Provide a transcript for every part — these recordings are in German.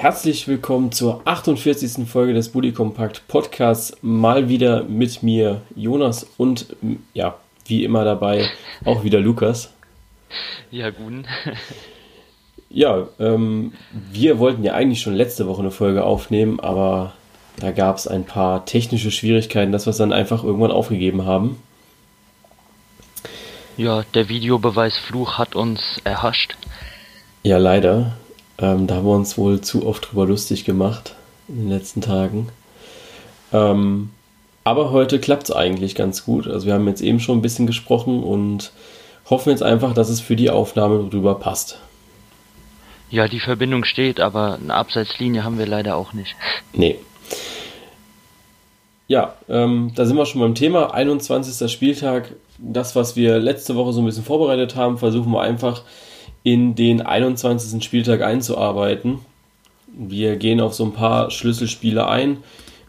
Herzlich willkommen zur 48. Folge des Bully Compact Podcasts. Mal wieder mit mir, Jonas, und ja, wie immer dabei auch wieder Lukas. Ja, guten. Ja, ähm, wir wollten ja eigentlich schon letzte Woche eine Folge aufnehmen, aber da gab es ein paar technische Schwierigkeiten, dass wir es dann einfach irgendwann aufgegeben haben. Ja, der Videobeweisfluch hat uns erhascht. Ja, leider. Ähm, da haben wir uns wohl zu oft drüber lustig gemacht in den letzten Tagen. Ähm, aber heute klappt es eigentlich ganz gut. Also wir haben jetzt eben schon ein bisschen gesprochen und hoffen jetzt einfach, dass es für die Aufnahme drüber passt. Ja, die Verbindung steht, aber eine Abseitslinie haben wir leider auch nicht. Nee. Ja, ähm, da sind wir schon beim Thema. 21. Spieltag. Das, was wir letzte Woche so ein bisschen vorbereitet haben, versuchen wir einfach in den 21. Spieltag einzuarbeiten. Wir gehen auf so ein paar Schlüsselspiele ein,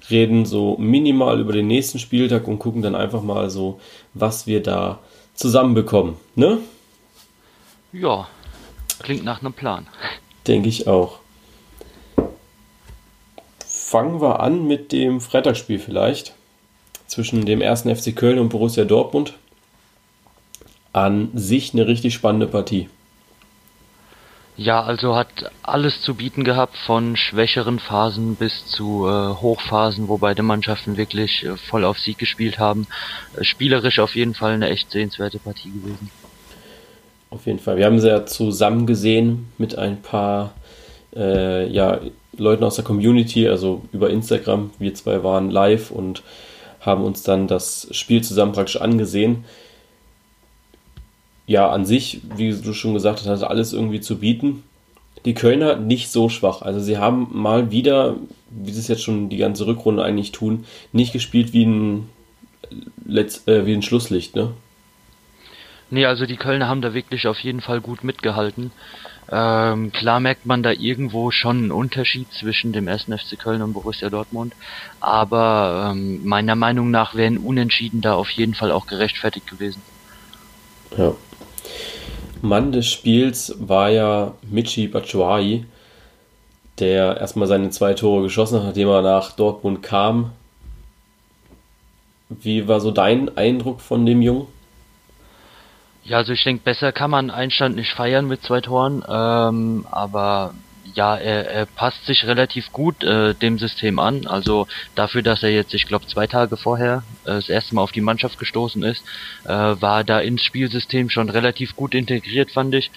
reden so minimal über den nächsten Spieltag und gucken dann einfach mal so, was wir da zusammenbekommen. Ne? Ja, klingt nach einem Plan. Denke ich auch. Fangen wir an mit dem Freitagsspiel vielleicht zwischen dem ersten FC Köln und Borussia Dortmund. An sich eine richtig spannende Partie. Ja, also hat alles zu bieten gehabt, von schwächeren Phasen bis zu äh, Hochphasen, wo beide Mannschaften wirklich äh, voll auf Sieg gespielt haben. Äh, spielerisch auf jeden Fall eine echt sehenswerte Partie gewesen. Auf jeden Fall. Wir haben sie ja zusammen gesehen mit ein paar äh, ja, Leuten aus der Community, also über Instagram. Wir zwei waren live und haben uns dann das Spiel zusammen praktisch angesehen ja, an sich, wie du schon gesagt hast, hat alles irgendwie zu bieten. Die Kölner nicht so schwach. Also sie haben mal wieder, wie sie es jetzt schon die ganze Rückrunde eigentlich tun, nicht gespielt wie ein, Letz-, äh, wie ein Schlusslicht, ne? Nee, also die Kölner haben da wirklich auf jeden Fall gut mitgehalten. Ähm, klar merkt man da irgendwo schon einen Unterschied zwischen dem 1. FC Köln und Borussia Dortmund, aber ähm, meiner Meinung nach wären Unentschieden da auf jeden Fall auch gerechtfertigt gewesen. Ja. Mann des Spiels war ja Michi Batshuayi, der erstmal seine zwei Tore geschossen hat, nachdem er nach Dortmund kam. Wie war so dein Eindruck von dem Jungen? Ja, also ich denke, besser kann man Einstand nicht feiern mit zwei Toren, ähm, aber ja, er, er passt sich relativ gut äh, dem System an. Also dafür, dass er jetzt, ich glaube, zwei Tage vorher äh, das erste Mal auf die Mannschaft gestoßen ist, äh, war da ins Spielsystem schon relativ gut integriert, fand ich.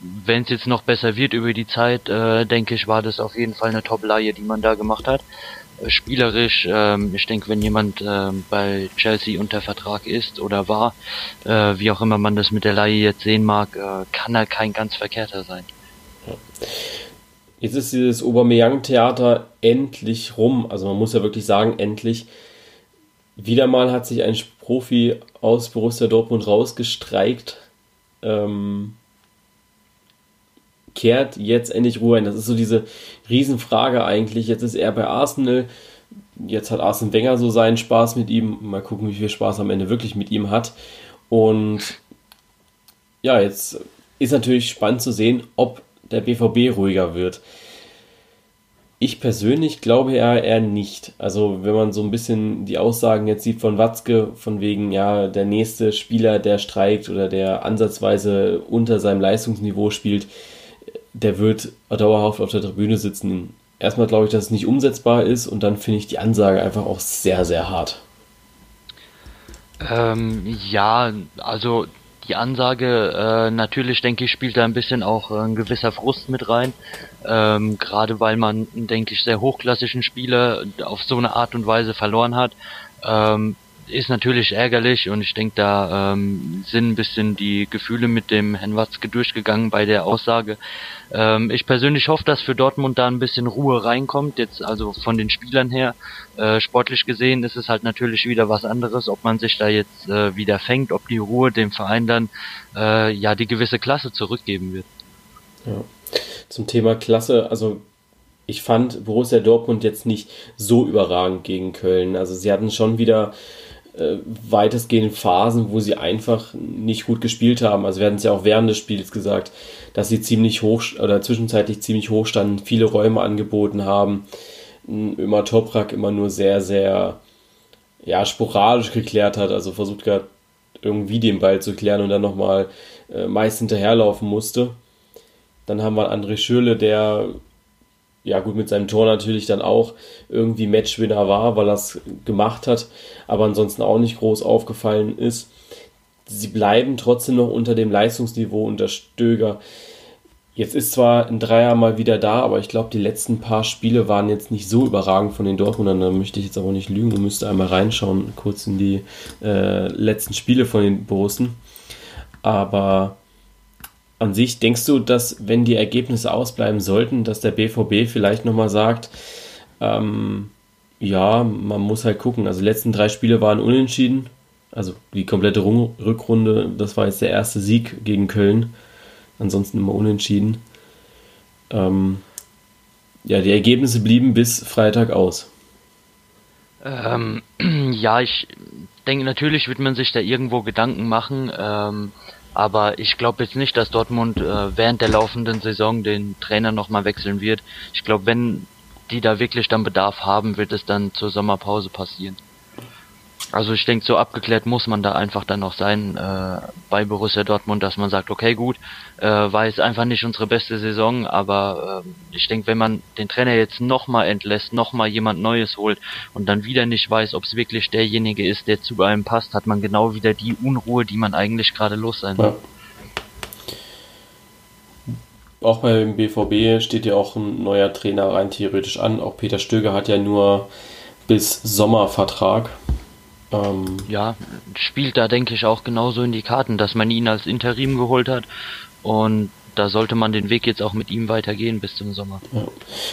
Wenn es jetzt noch besser wird über die Zeit, äh, denke ich, war das auf jeden Fall eine Top-Leihe, die man da gemacht hat. Äh, spielerisch, ähm, ich denke, wenn jemand äh, bei Chelsea unter Vertrag ist oder war, äh, wie auch immer man das mit der Leihe jetzt sehen mag, äh, kann er kein ganz verkehrter sein. Ja. Jetzt ist dieses Aubameyang-Theater endlich rum. Also man muss ja wirklich sagen, endlich. Wieder mal hat sich ein Profi aus Borussia Dortmund rausgestreikt. Ähm, kehrt jetzt endlich Ruhe ein. Das ist so diese Riesenfrage eigentlich. Jetzt ist er bei Arsenal. Jetzt hat Arsene Wenger so seinen Spaß mit ihm. Mal gucken, wie viel Spaß am Ende wirklich mit ihm hat. Und ja, jetzt ist natürlich spannend zu sehen, ob der BVB ruhiger wird. Ich persönlich glaube ja eher nicht. Also wenn man so ein bisschen die Aussagen jetzt sieht von Watzke, von wegen, ja, der nächste Spieler, der streikt oder der ansatzweise unter seinem Leistungsniveau spielt, der wird dauerhaft auf der Tribüne sitzen. Erstmal glaube ich, dass es nicht umsetzbar ist und dann finde ich die Ansage einfach auch sehr, sehr hart. Ähm, ja, also die Ansage, äh, natürlich denke ich, spielt da ein bisschen auch äh, ein gewisser Frust mit rein. Ähm, Gerade weil man, denke ich, sehr hochklassischen Spieler auf so eine Art und Weise verloren hat. Ähm, ist natürlich ärgerlich und ich denke, da ähm, sind ein bisschen die Gefühle mit dem Herrn Watzke durchgegangen bei der Aussage. Ähm, ich persönlich hoffe, dass für Dortmund da ein bisschen Ruhe reinkommt, jetzt also von den Spielern her. Äh, sportlich gesehen ist es halt natürlich wieder was anderes, ob man sich da jetzt äh, wieder fängt, ob die Ruhe dem Verein dann äh, ja die gewisse Klasse zurückgeben wird. Ja. Zum Thema Klasse, also ich fand Borussia Dortmund jetzt nicht so überragend gegen Köln. Also sie hatten schon wieder weitestgehend Phasen, wo sie einfach nicht gut gespielt haben. Also werden es ja auch während des Spiels gesagt, dass sie ziemlich hoch oder zwischenzeitlich ziemlich hoch standen, viele Räume angeboten haben. Immer Toprak immer nur sehr, sehr ja, sporadisch geklärt hat, also versucht gerade irgendwie den Ball zu klären und dann nochmal äh, meist hinterherlaufen musste. Dann haben wir André Schürle, der ja gut mit seinem Tor natürlich dann auch irgendwie Matchwinner war, weil er es gemacht hat, aber ansonsten auch nicht groß aufgefallen ist. Sie bleiben trotzdem noch unter dem Leistungsniveau unter Stöger. Jetzt ist zwar ein Dreier mal wieder da, aber ich glaube, die letzten paar Spiele waren jetzt nicht so überragend von den Dortmundern. Da möchte ich jetzt aber nicht lügen und müsste einmal reinschauen, kurz in die äh, letzten Spiele von den Borussen. Aber an sich denkst du, dass wenn die Ergebnisse ausbleiben sollten, dass der BVB vielleicht nochmal sagt, ähm, ja, man muss halt gucken. Also die letzten drei Spiele waren unentschieden. Also die komplette Rückrunde, das war jetzt der erste Sieg gegen Köln ansonsten immer unentschieden. Ähm, ja, die Ergebnisse blieben bis Freitag aus. Ähm, ja, ich denke, natürlich wird man sich da irgendwo Gedanken machen, ähm, aber ich glaube jetzt nicht, dass Dortmund äh, während der laufenden Saison den Trainer nochmal wechseln wird. Ich glaube, wenn die da wirklich dann Bedarf haben, wird es dann zur Sommerpause passieren. Also ich denke, so abgeklärt muss man da einfach dann noch sein äh, bei Borussia Dortmund, dass man sagt, okay, gut, äh, war jetzt einfach nicht unsere beste Saison, aber äh, ich denke, wenn man den Trainer jetzt nochmal entlässt, nochmal jemand Neues holt und dann wieder nicht weiß, ob es wirklich derjenige ist, der zu einem passt, hat man genau wieder die Unruhe, die man eigentlich gerade los sein will. Ja. Auch beim BVB steht ja auch ein neuer Trainer rein theoretisch an. Auch Peter Stöger hat ja nur bis Sommervertrag. Ähm, ja, spielt da denke ich auch genauso in die Karten, dass man ihn als Interim geholt hat und da sollte man den Weg jetzt auch mit ihm weitergehen bis zum Sommer. Ja.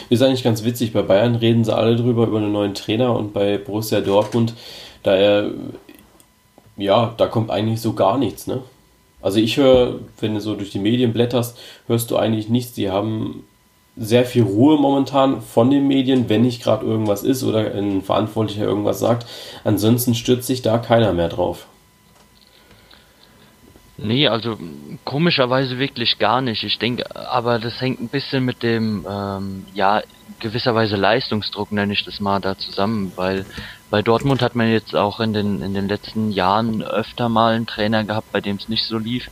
Ist eigentlich ganz witzig, bei Bayern reden sie alle drüber, über einen neuen Trainer und bei Borussia Dortmund, da er, ja, da kommt eigentlich so gar nichts, ne? Also ich höre, wenn du so durch die Medien blätterst, hörst du eigentlich nichts. Die haben sehr viel Ruhe momentan von den Medien, wenn nicht gerade irgendwas ist oder ein Verantwortlicher irgendwas sagt. Ansonsten stürzt sich da keiner mehr drauf. Nee, also komischerweise wirklich gar nicht. Ich denke, aber das hängt ein bisschen mit dem, ähm, ja, gewisserweise Leistungsdruck, nenne ich das mal, da zusammen, weil bei Dortmund hat man jetzt auch in den, in den letzten Jahren öfter mal einen Trainer gehabt, bei dem es nicht so lief.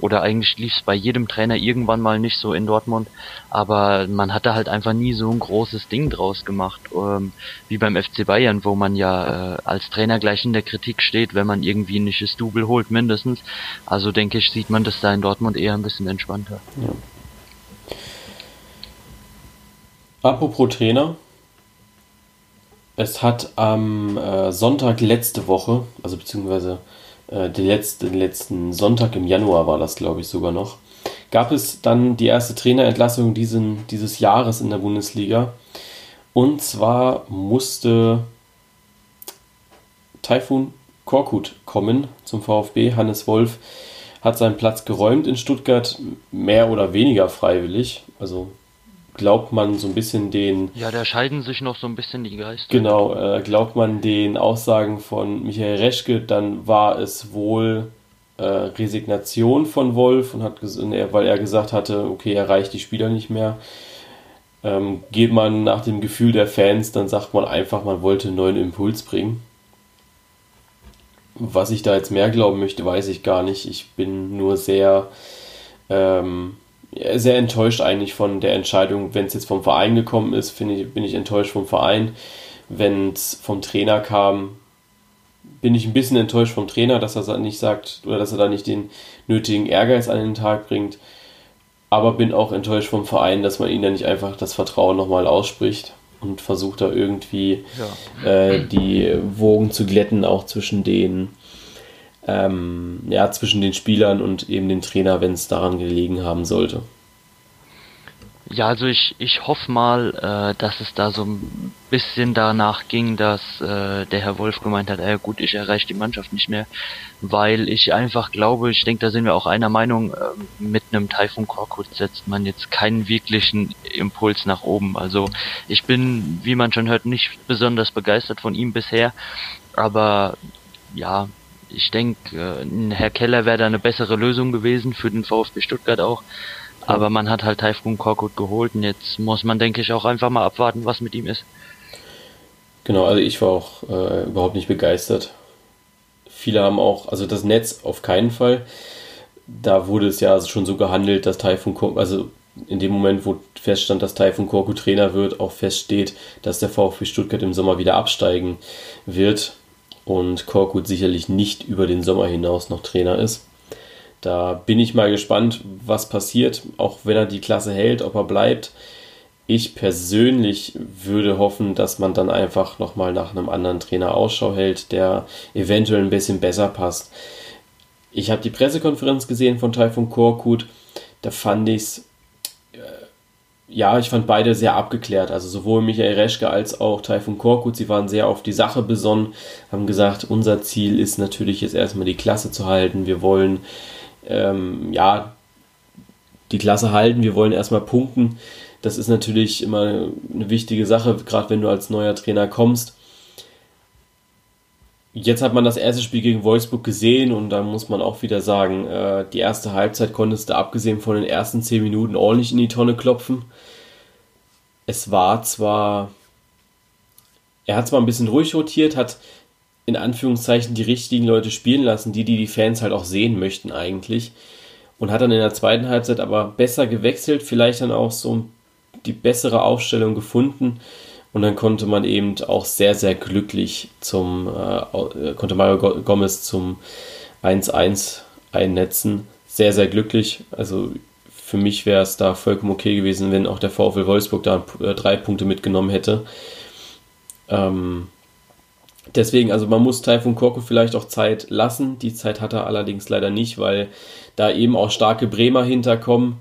Oder eigentlich lief es bei jedem Trainer irgendwann mal nicht so in Dortmund. Aber man hatte halt einfach nie so ein großes Ding draus gemacht, ähm, wie beim FC Bayern, wo man ja äh, als Trainer gleich in der Kritik steht, wenn man irgendwie ein nisches Double holt, mindestens. Also denke ich, sieht man das da in Dortmund eher ein bisschen entspannter. Ja. Apropos Trainer, es hat am äh, Sonntag letzte Woche, also beziehungsweise äh, den, letzten, den letzten Sonntag im Januar war das, glaube ich, sogar noch, gab es dann die erste Trainerentlassung diesen, dieses Jahres in der Bundesliga. Und zwar musste Taifun Korkut kommen zum VfB. Hannes Wolf hat seinen Platz geräumt in Stuttgart, mehr oder weniger freiwillig. Also glaubt man so ein bisschen den. Ja, da scheiden sich noch so ein bisschen die Geister. Genau, äh, glaubt man den Aussagen von Michael Reschke, dann war es wohl äh, Resignation von Wolf und hat weil er gesagt hatte, okay, er reicht die Spieler nicht mehr. Ähm, geht man nach dem Gefühl der Fans, dann sagt man einfach, man wollte einen neuen Impuls bringen. Was ich da jetzt mehr glauben möchte, weiß ich gar nicht. Ich bin nur sehr ähm, sehr enttäuscht eigentlich von der Entscheidung, wenn es jetzt vom Verein gekommen ist, finde ich, bin ich enttäuscht vom Verein. Wenn es vom Trainer kam, bin ich ein bisschen enttäuscht vom Trainer, dass er nicht sagt oder dass er da nicht den nötigen Ehrgeiz an den Tag bringt. Aber bin auch enttäuscht vom Verein, dass man ihnen da nicht einfach das Vertrauen nochmal ausspricht und versucht da irgendwie ja. äh, die Wogen zu glätten, auch zwischen den ähm, ja, zwischen den Spielern und eben den Trainer, wenn es daran gelegen haben sollte. Ja, also ich, ich hoffe mal, äh, dass es da so ein bisschen danach ging, dass äh, der Herr Wolf gemeint hat, äh, gut, ich erreiche die Mannschaft nicht mehr, weil ich einfach glaube, ich denke, da sind wir auch einer Meinung, äh, mit einem Taifun Korkut setzt man jetzt keinen wirklichen Impuls nach oben. Also ich bin, wie man schon hört, nicht besonders begeistert von ihm bisher, aber ja, ich denke, äh, Herr Keller wäre da eine bessere Lösung gewesen für den VfB Stuttgart auch. Aber man hat halt Taifun Korkut geholt und jetzt muss man, denke ich, auch einfach mal abwarten, was mit ihm ist. Genau, also ich war auch äh, überhaupt nicht begeistert. Viele haben auch, also das Netz auf keinen Fall. Da wurde es ja also schon so gehandelt, dass Taifun Korkut, also in dem Moment, wo feststand, dass Taifun Korkut Trainer wird, auch feststeht, dass der VfB Stuttgart im Sommer wieder absteigen wird und Korkut sicherlich nicht über den Sommer hinaus noch Trainer ist. Da bin ich mal gespannt, was passiert, auch wenn er die Klasse hält, ob er bleibt. Ich persönlich würde hoffen, dass man dann einfach nochmal nach einem anderen Trainer Ausschau hält, der eventuell ein bisschen besser passt. Ich habe die Pressekonferenz gesehen von Taifun Korkut. Da fand ich es ja, ich fand beide sehr abgeklärt. Also sowohl Michael Reschke als auch Taifun Korkut, sie waren sehr auf die Sache besonnen, haben gesagt, unser Ziel ist natürlich jetzt erstmal die Klasse zu halten. Wir wollen ähm, ja die Klasse halten, wir wollen erstmal punkten. Das ist natürlich immer eine wichtige Sache, gerade wenn du als neuer Trainer kommst. Jetzt hat man das erste Spiel gegen Wolfsburg gesehen und da muss man auch wieder sagen, äh, die erste Halbzeit konntest du abgesehen von den ersten 10 Minuten ordentlich in die Tonne klopfen. Es war zwar, er hat zwar ein bisschen ruhig rotiert, hat in Anführungszeichen die richtigen Leute spielen lassen, die, die die Fans halt auch sehen möchten eigentlich. Und hat dann in der zweiten Halbzeit aber besser gewechselt, vielleicht dann auch so die bessere Aufstellung gefunden und dann konnte man eben auch sehr, sehr glücklich zum, äh, konnte Mario Gomez zum 1-1 einnetzen. Sehr, sehr glücklich. Also für mich wäre es da vollkommen okay gewesen, wenn auch der VfL Wolfsburg da äh, drei Punkte mitgenommen hätte. Ähm, deswegen, also man muss Taifun Korko vielleicht auch Zeit lassen. Die Zeit hat er allerdings leider nicht, weil da eben auch starke Bremer hinterkommen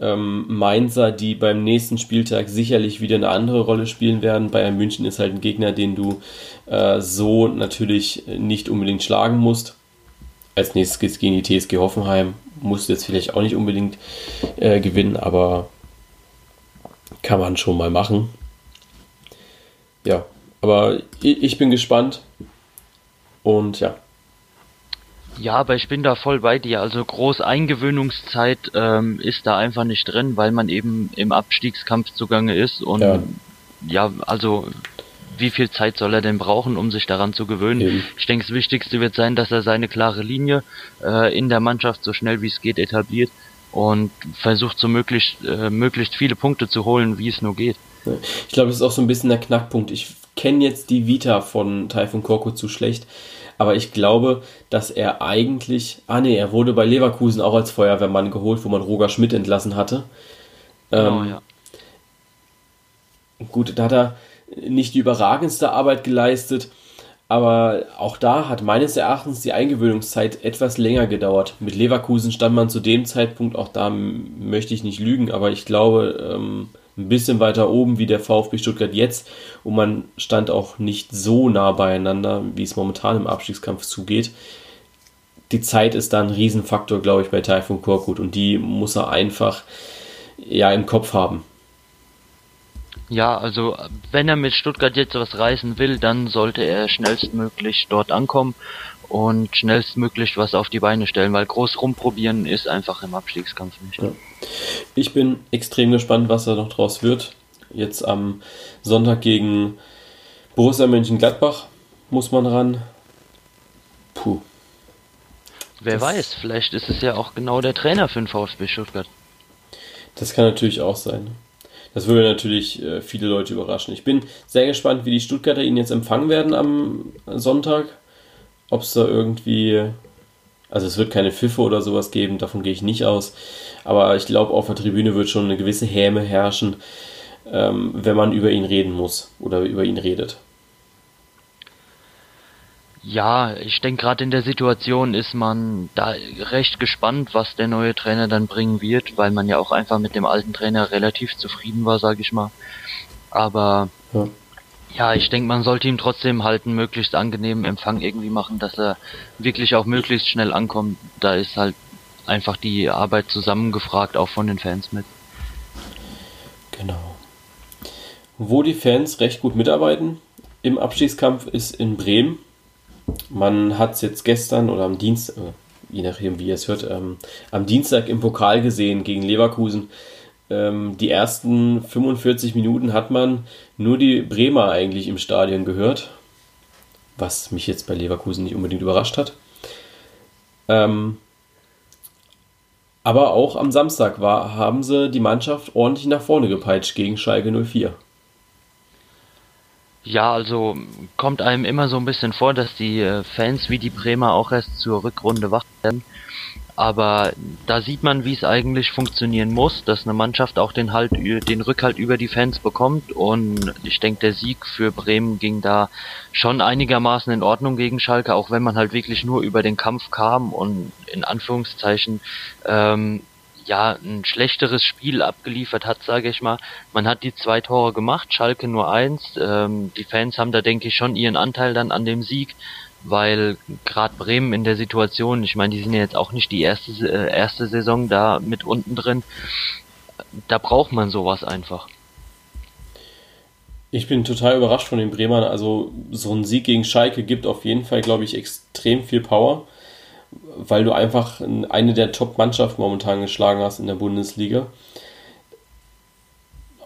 ähm, Mainzer, die beim nächsten Spieltag sicherlich wieder eine andere Rolle spielen werden. Bayern München ist halt ein Gegner, den du äh, so natürlich nicht unbedingt schlagen musst. Als nächstes geht es gegen die TSG Hoffenheim. Musst jetzt vielleicht auch nicht unbedingt äh, gewinnen, aber kann man schon mal machen. Ja, aber ich, ich bin gespannt. Und ja, ja, aber ich bin da voll bei dir. Also groß Eingewöhnungszeit ähm, ist da einfach nicht drin, weil man eben im Abstiegskampf zugange ist. Und ja, ja also wie viel Zeit soll er denn brauchen, um sich daran zu gewöhnen? Eben. Ich denke, das Wichtigste wird sein, dass er seine klare Linie äh, in der Mannschaft so schnell wie es geht etabliert und versucht so möglichst, äh, möglichst viele Punkte zu holen, wie es nur geht. Ich glaube, das ist auch so ein bisschen der Knackpunkt. Ich kenne jetzt die Vita von Taifun Korko zu schlecht. Aber ich glaube, dass er eigentlich. Ah, nee, er wurde bei Leverkusen auch als Feuerwehrmann geholt, wo man Roger Schmidt entlassen hatte. Genau, ähm, ja. Gut, da hat er nicht die überragendste Arbeit geleistet, aber auch da hat meines Erachtens die Eingewöhnungszeit etwas länger gedauert. Mit Leverkusen stand man zu dem Zeitpunkt, auch da möchte ich nicht lügen, aber ich glaube, ähm, ein bisschen weiter oben wie der VfB Stuttgart jetzt und man stand auch nicht so nah beieinander, wie es momentan im Abstiegskampf zugeht. Die Zeit ist da ein Riesenfaktor, glaube ich, bei Taifun Korkut und die muss er einfach ja im Kopf haben. Ja, also wenn er mit Stuttgart jetzt was reißen will, dann sollte er schnellstmöglich dort ankommen und schnellstmöglich was auf die Beine stellen, weil groß rumprobieren ist einfach im Abstiegskampf nicht. Ja. Ich bin extrem gespannt, was da noch draus wird. Jetzt am Sonntag gegen Borussia Mönchengladbach muss man ran. Puh. Wer das weiß, vielleicht ist es ja auch genau der Trainer für den VfB Stuttgart. Das kann natürlich auch sein. Das würde natürlich äh, viele Leute überraschen. Ich bin sehr gespannt, wie die Stuttgarter ihn jetzt empfangen werden am Sonntag ob es da irgendwie, also es wird keine Pfiffe oder sowas geben, davon gehe ich nicht aus, aber ich glaube, auf der Tribüne wird schon eine gewisse Häme herrschen, ähm, wenn man über ihn reden muss oder über ihn redet. Ja, ich denke gerade in der Situation ist man da recht gespannt, was der neue Trainer dann bringen wird, weil man ja auch einfach mit dem alten Trainer relativ zufrieden war, sage ich mal. Aber ja. Ja, ich denke, man sollte ihm trotzdem halt einen möglichst angenehmen Empfang irgendwie machen, dass er wirklich auch möglichst schnell ankommt. Da ist halt einfach die Arbeit zusammengefragt, auch von den Fans mit. Genau. Wo die Fans recht gut mitarbeiten im Abstiegskampf ist in Bremen. man hat es jetzt gestern oder am Dienstag, äh, je nachdem wie ihr es hört, ähm, am Dienstag im Pokal gesehen gegen Leverkusen. Ähm, die ersten 45 Minuten hat man nur die Bremer eigentlich im Stadion gehört, was mich jetzt bei Leverkusen nicht unbedingt überrascht hat. Ähm, aber auch am Samstag war, haben sie die Mannschaft ordentlich nach vorne gepeitscht gegen Schalke 04. Ja, also kommt einem immer so ein bisschen vor, dass die äh, Fans wie die Bremer auch erst zur Rückrunde wach werden. Aber da sieht man, wie es eigentlich funktionieren muss, dass eine Mannschaft auch den halt den Rückhalt über die Fans bekommt und ich denke, der Sieg für Bremen ging da schon einigermaßen in Ordnung gegen Schalke, auch wenn man halt wirklich nur über den Kampf kam und in Anführungszeichen ähm, ja ein schlechteres Spiel abgeliefert hat, sage ich mal. Man hat die zwei Tore gemacht, Schalke nur eins. Ähm, die Fans haben da denke ich schon ihren Anteil dann an dem Sieg weil gerade Bremen in der Situation, ich meine, die sind ja jetzt auch nicht die erste äh, erste Saison da mit unten drin, da braucht man sowas einfach. Ich bin total überrascht von den Bremern. Also so ein Sieg gegen Schalke gibt auf jeden Fall, glaube ich, extrem viel Power, weil du einfach eine der Top-Mannschaften momentan geschlagen hast in der Bundesliga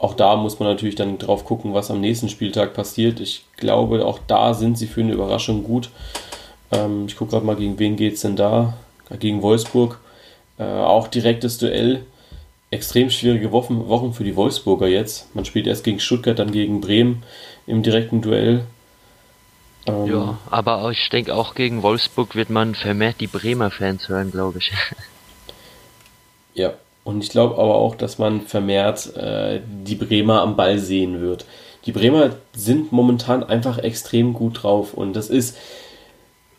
auch da muss man natürlich dann drauf gucken, was am nächsten Spieltag passiert. Ich glaube, auch da sind sie für eine Überraschung gut. Ähm, ich gucke gerade mal, gegen wen geht es denn da? Gegen Wolfsburg. Äh, auch direktes Duell. Extrem schwierige Wochen, Wochen für die Wolfsburger jetzt. Man spielt erst gegen Stuttgart, dann gegen Bremen im direkten Duell. Ähm, ja, aber ich denke auch gegen Wolfsburg wird man vermehrt die Bremer Fans hören, glaube ich. ja, und ich glaube aber auch, dass man vermehrt äh, die Bremer am Ball sehen wird. Die Bremer sind momentan einfach extrem gut drauf und das ist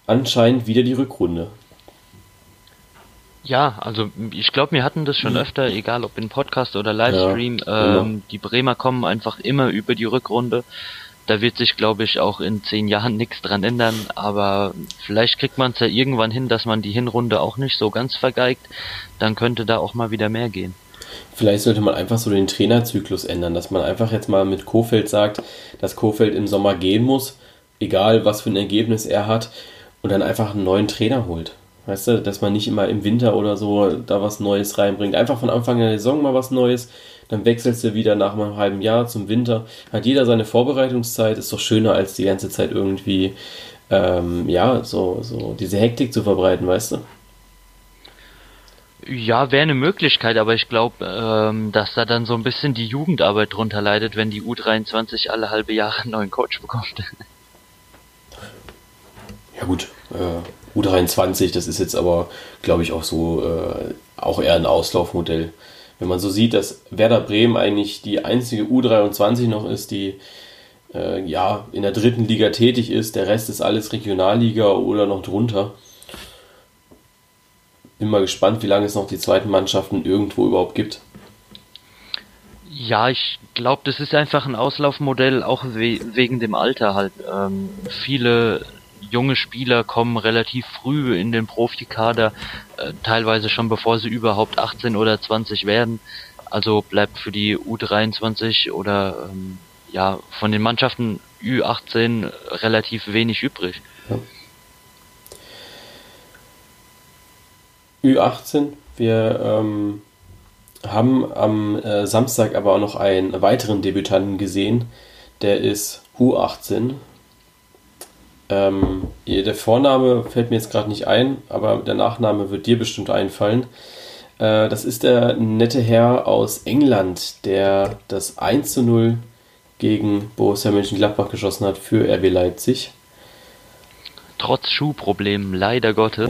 anscheinend wieder die Rückrunde. Ja, also ich glaube, wir hatten das schon öfter, egal ob in Podcast oder Livestream. Ja, ähm, die Bremer kommen einfach immer über die Rückrunde. Da wird sich, glaube ich, auch in zehn Jahren nichts dran ändern, aber vielleicht kriegt man es ja irgendwann hin, dass man die Hinrunde auch nicht so ganz vergeigt. Dann könnte da auch mal wieder mehr gehen. Vielleicht sollte man einfach so den Trainerzyklus ändern, dass man einfach jetzt mal mit Kofeld sagt, dass Kofeld im Sommer gehen muss, egal was für ein Ergebnis er hat, und dann einfach einen neuen Trainer holt. Weißt du, dass man nicht immer im Winter oder so da was Neues reinbringt. Einfach von Anfang der Saison mal was Neues dann wechselst du wieder nach einem halben Jahr zum Winter. Hat jeder seine Vorbereitungszeit, ist doch schöner als die ganze Zeit irgendwie, ähm, ja, so, so diese Hektik zu verbreiten, weißt du? Ja, wäre eine Möglichkeit, aber ich glaube, ähm, dass da dann so ein bisschen die Jugendarbeit drunter leidet, wenn die U23 alle halbe Jahre einen neuen Coach bekommt. Ja gut, äh, U23, das ist jetzt aber, glaube ich, auch so, äh, auch eher ein Auslaufmodell wenn man so sieht, dass Werder Bremen eigentlich die einzige U23 noch ist, die äh, ja in der dritten Liga tätig ist, der Rest ist alles Regionalliga oder noch drunter. Bin mal gespannt, wie lange es noch die zweiten Mannschaften irgendwo überhaupt gibt. Ja, ich glaube, das ist einfach ein Auslaufmodell, auch we wegen dem Alter halt. Ähm, viele junge Spieler kommen relativ früh in den Profikader, äh, teilweise schon bevor sie überhaupt 18 oder 20 werden. Also bleibt für die U23 oder ähm, ja von den Mannschaften Ü18 relativ wenig übrig. Ja. Ü18, wir ähm, haben am äh, Samstag aber auch noch einen weiteren Debütanten gesehen, der ist U18 ähm, der Vorname fällt mir jetzt gerade nicht ein, aber der Nachname wird dir bestimmt einfallen. Äh, das ist der nette Herr aus England, der das 1 zu 0 gegen Borussia Mönchengladbach geschossen hat für RB Leipzig. Trotz Schuhproblemen, leider Gottes.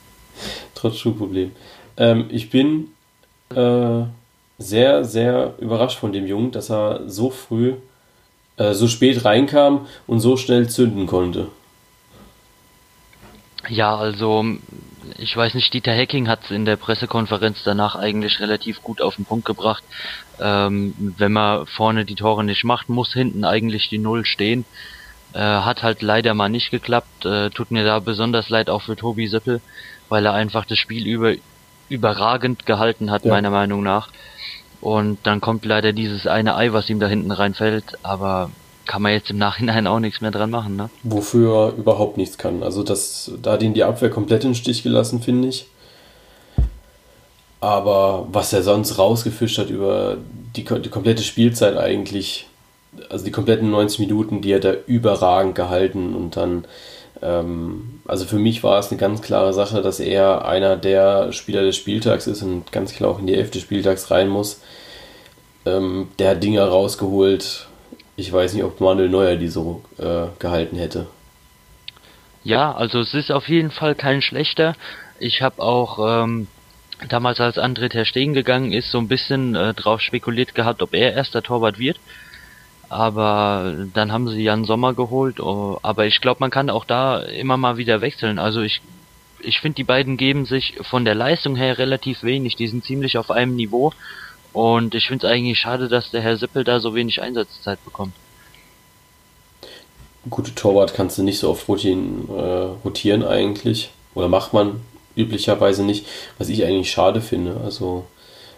Trotz Schuhproblemen. Ähm, ich bin äh, sehr, sehr überrascht von dem Jungen, dass er so früh äh, so spät reinkam und so schnell zünden konnte. Ja, also ich weiß nicht, Dieter Hecking hat es in der Pressekonferenz danach eigentlich relativ gut auf den Punkt gebracht. Ähm, wenn man vorne die Tore nicht macht, muss hinten eigentlich die Null stehen. Äh, hat halt leider mal nicht geklappt. Äh, tut mir da besonders leid auch für Tobi Sippel, weil er einfach das Spiel über überragend gehalten hat, ja. meiner Meinung nach. Und dann kommt leider dieses eine Ei, was ihm da hinten reinfällt. Aber kann man jetzt im Nachhinein auch nichts mehr dran machen, ne? Wofür er überhaupt nichts kann. Also das, da hat ihn die Abwehr komplett im Stich gelassen, finde ich. Aber was er sonst rausgefischt hat über die, die komplette Spielzeit eigentlich, also die kompletten 90 Minuten, die hat er überragend gehalten und dann, ähm, also für mich war es eine ganz klare Sache, dass er einer der Spieler des Spieltags ist und ganz klar auch in die Elf des Spieltags rein muss. Ähm, der hat Dinge rausgeholt. Ich weiß nicht, ob Manuel Neuer die so äh, gehalten hätte. Ja, also es ist auf jeden Fall kein schlechter. Ich habe auch ähm, damals, als André Ter Stegen gegangen ist, so ein bisschen äh, drauf spekuliert gehabt, ob er erster Torwart wird. Aber dann haben sie Jan Sommer geholt. Oh, aber ich glaube, man kann auch da immer mal wieder wechseln. Also ich, ich finde, die beiden geben sich von der Leistung her relativ wenig. Die sind ziemlich auf einem Niveau. Und ich finde es eigentlich schade, dass der Herr Sippel da so wenig Einsatzzeit bekommt. Gute Torwart kannst du nicht so oft rotieren, äh, rotieren eigentlich. Oder macht man üblicherweise nicht, was ich eigentlich schade finde. Also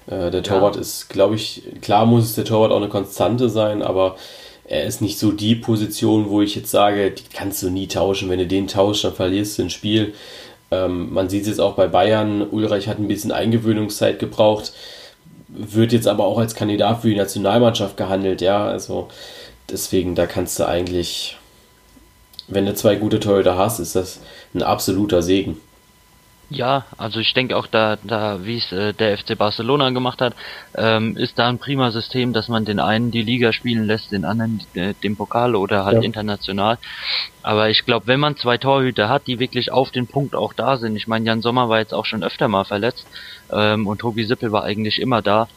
äh, der Torwart ja. ist, glaube ich, klar muss es der Torwart auch eine Konstante sein, aber er ist nicht so die Position, wo ich jetzt sage, die kannst du nie tauschen. Wenn du den tauschst, dann verlierst du ein Spiel. Ähm, man sieht es jetzt auch bei Bayern. Ulreich hat ein bisschen Eingewöhnungszeit gebraucht wird jetzt aber auch als Kandidat für die Nationalmannschaft gehandelt, ja, also deswegen, da kannst du eigentlich, wenn du zwei gute Torhüter hast, ist das ein absoluter Segen. Ja, also ich denke auch da, da wie es äh, der FC Barcelona gemacht hat, ähm, ist da ein prima System, dass man den einen die Liga spielen lässt, den anderen äh, den Pokal oder halt ja. international. Aber ich glaube, wenn man zwei Torhüter hat, die wirklich auf den Punkt auch da sind, ich meine, Jan Sommer war jetzt auch schon öfter mal verletzt ähm, und Tobi Sippel war eigentlich immer da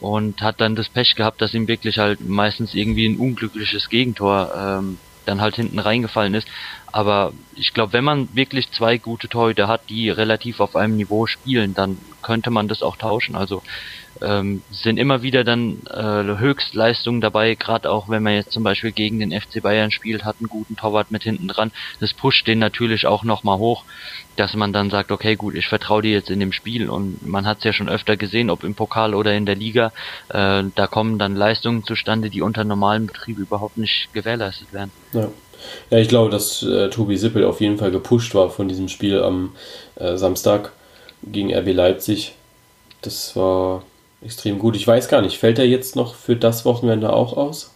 und hat dann das Pech gehabt, dass ihm wirklich halt meistens irgendwie ein unglückliches Gegentor ähm, dann halt hinten reingefallen ist. Aber ich glaube, wenn man wirklich zwei gute Torhüter hat, die relativ auf einem Niveau spielen, dann könnte man das auch tauschen. Also ähm, sind immer wieder dann äh, Höchstleistungen dabei, gerade auch wenn man jetzt zum Beispiel gegen den FC Bayern spielt, hat einen guten Torwart mit hinten dran. Das pusht den natürlich auch nochmal hoch, dass man dann sagt, okay gut, ich vertraue dir jetzt in dem Spiel und man hat es ja schon öfter gesehen, ob im Pokal oder in der Liga, äh, da kommen dann Leistungen zustande, die unter normalen Betrieb überhaupt nicht gewährleistet werden. Ja. Ja, ich glaube, dass äh, Tobi Sippel auf jeden Fall gepusht war von diesem Spiel am äh, Samstag gegen RB Leipzig. Das war extrem gut. Ich weiß gar nicht, fällt er jetzt noch für das Wochenende auch aus?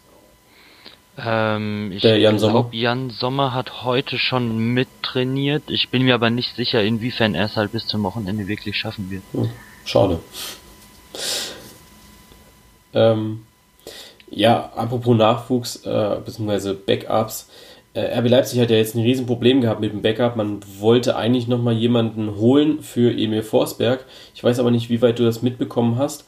Ähm, ich glaube, Jan Sommer hat heute schon mittrainiert. Ich bin mir aber nicht sicher, inwiefern er es halt bis zum Wochenende wirklich schaffen wird. Hm, schade. Ähm, ja, apropos Nachwuchs, äh, beziehungsweise Backups. Äh, RB Leipzig hat ja jetzt ein Riesenproblem gehabt mit dem Backup. Man wollte eigentlich nochmal jemanden holen für Emil Forsberg. Ich weiß aber nicht, wie weit du das mitbekommen hast.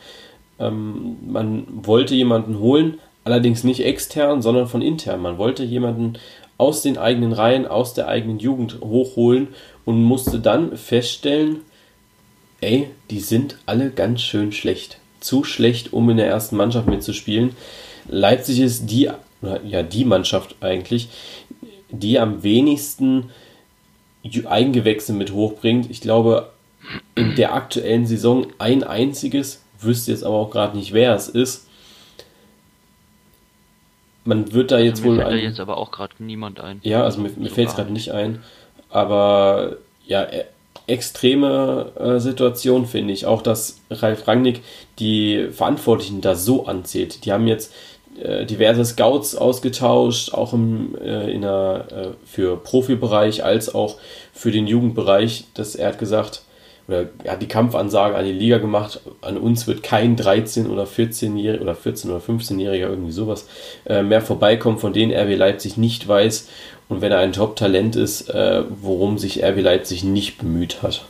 Ähm, man wollte jemanden holen, allerdings nicht extern, sondern von intern. Man wollte jemanden aus den eigenen Reihen, aus der eigenen Jugend hochholen und musste dann feststellen, ey, die sind alle ganz schön schlecht. Zu schlecht, um in der ersten Mannschaft mitzuspielen. Leipzig ist die, ja, die Mannschaft eigentlich, die am wenigsten Eigengewächse mit hochbringt. Ich glaube, in der aktuellen Saison ein einziges, wüsste jetzt aber auch gerade nicht, wer es ist. Man wird da jetzt also wohl. Mir fällt ein, jetzt aber auch gerade niemand ein. Ja, also mir, mir fällt es gerade nicht ein. Aber ja, e, extreme äh, Situation finde ich. Auch, dass Ralf Rangnick die Verantwortlichen da so anzählt. Die haben jetzt äh, diverse Scouts ausgetauscht, auch im, äh, in der, äh, für Profibereich als auch für den Jugendbereich. Das, er hat gesagt, oder er hat die Kampfansage an die Liga gemacht, an uns wird kein 13- oder 14-Jähriger oder 14- oder 15-Jähriger, irgendwie sowas, äh, mehr vorbeikommen, von denen RB Leipzig nicht weiß und wenn er ein Top-Talent ist, äh, worum sich RB Leipzig nicht bemüht hat.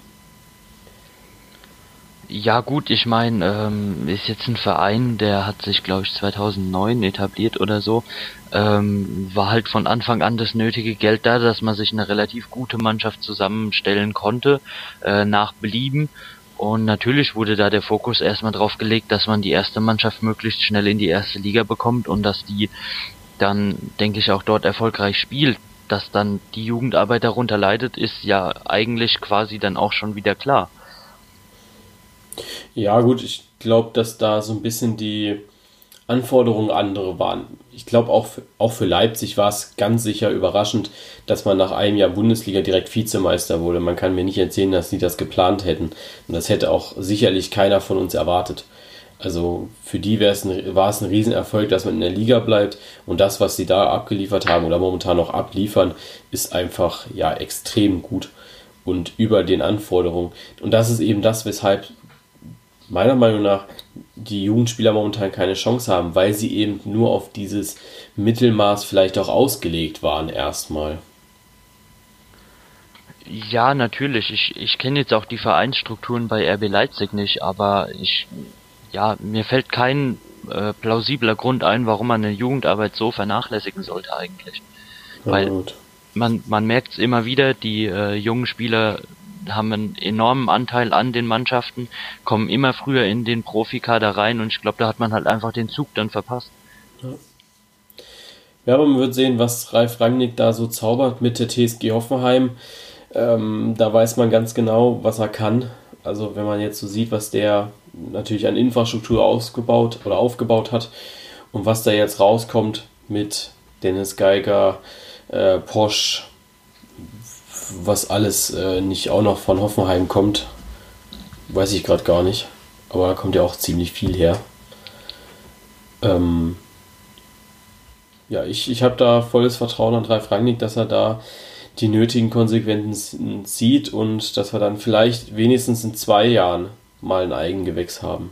Ja gut, ich meine, ähm, ist jetzt ein Verein, der hat sich, glaube ich, 2009 etabliert oder so. Ähm, war halt von Anfang an das nötige Geld da, dass man sich eine relativ gute Mannschaft zusammenstellen konnte, äh, nach Belieben. Und natürlich wurde da der Fokus erstmal drauf gelegt, dass man die erste Mannschaft möglichst schnell in die erste Liga bekommt und dass die dann, denke ich, auch dort erfolgreich spielt. Dass dann die Jugendarbeit darunter leidet, ist ja eigentlich quasi dann auch schon wieder klar. Ja, gut, ich glaube, dass da so ein bisschen die Anforderungen andere waren. Ich glaube, auch, für, auch für Leipzig war es ganz sicher überraschend, dass man nach einem Jahr Bundesliga direkt Vizemeister wurde. Man kann mir nicht erzählen, dass sie das geplant hätten. Und das hätte auch sicherlich keiner von uns erwartet. Also für die war es ein Riesenerfolg, dass man in der Liga bleibt. Und das, was sie da abgeliefert haben oder momentan noch abliefern, ist einfach ja extrem gut und über den Anforderungen. Und das ist eben das, weshalb meiner Meinung nach die Jugendspieler momentan keine Chance haben, weil sie eben nur auf dieses Mittelmaß vielleicht auch ausgelegt waren erstmal. Ja, natürlich. Ich, ich kenne jetzt auch die Vereinsstrukturen bei RB Leipzig nicht, aber ich, ja, mir fällt kein äh, plausibler Grund ein, warum man eine Jugendarbeit so vernachlässigen sollte eigentlich. Ja, Weil gut. man, man merkt es immer wieder, die äh, jungen Spieler haben einen enormen Anteil an den Mannschaften, kommen immer früher in den Profikader rein und ich glaube, da hat man halt einfach den Zug dann verpasst. Ja. ja, aber man wird sehen, was Ralf Rangnick da so zaubert mit der TSG Hoffenheim. Ähm, da weiß man ganz genau, was er kann. Also wenn man jetzt so sieht, was der natürlich an Infrastruktur ausgebaut oder aufgebaut hat und was da jetzt rauskommt mit Dennis Geiger, äh, Posch, was alles äh, nicht auch noch von Hoffenheim kommt, weiß ich gerade gar nicht. Aber da kommt ja auch ziemlich viel her. Ähm ja, ich, ich habe da volles Vertrauen an Ralf Rangnick, dass er da die nötigen Konsequenzen zieht und dass wir dann vielleicht wenigstens in zwei Jahren mal ein Eigengewächs haben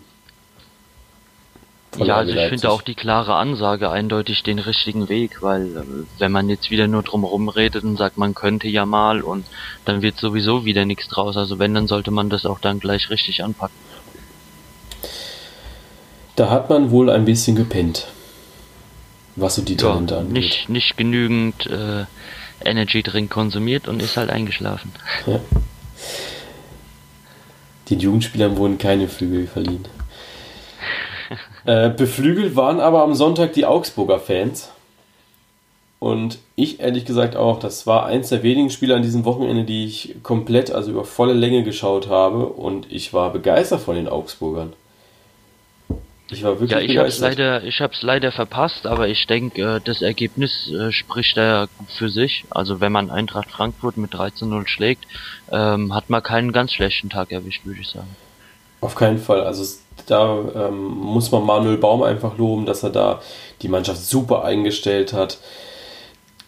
ja, also ich finde auch die klare Ansage eindeutig den richtigen Weg, weil äh, wenn man jetzt wieder nur drumherum redet und sagt, man könnte ja mal und dann wird sowieso wieder nichts draus. Also wenn, dann sollte man das auch dann gleich richtig anpacken. Da hat man wohl ein bisschen gepennt, was so die Talente ja, angeht. Nicht, nicht genügend äh, Energy Drink konsumiert und ist halt eingeschlafen. Ja. Den Jugendspielern wurden keine Flügel verliehen. Äh, beflügelt waren aber am Sonntag die Augsburger Fans. Und ich ehrlich gesagt auch, das war eins der wenigen Spiele an diesem Wochenende, die ich komplett, also über volle Länge geschaut habe. Und ich war begeistert von den Augsburgern. Ich war wirklich ja, ich hab's leider, ich hab's leider verpasst, aber ich denke, äh, das Ergebnis äh, spricht da für sich. Also wenn man Eintracht Frankfurt mit 13-0 schlägt, ähm, hat man keinen ganz schlechten Tag erwischt, würde ich sagen. Auf keinen Fall. Also da ähm, muss man Manuel Baum einfach loben, dass er da die Mannschaft super eingestellt hat,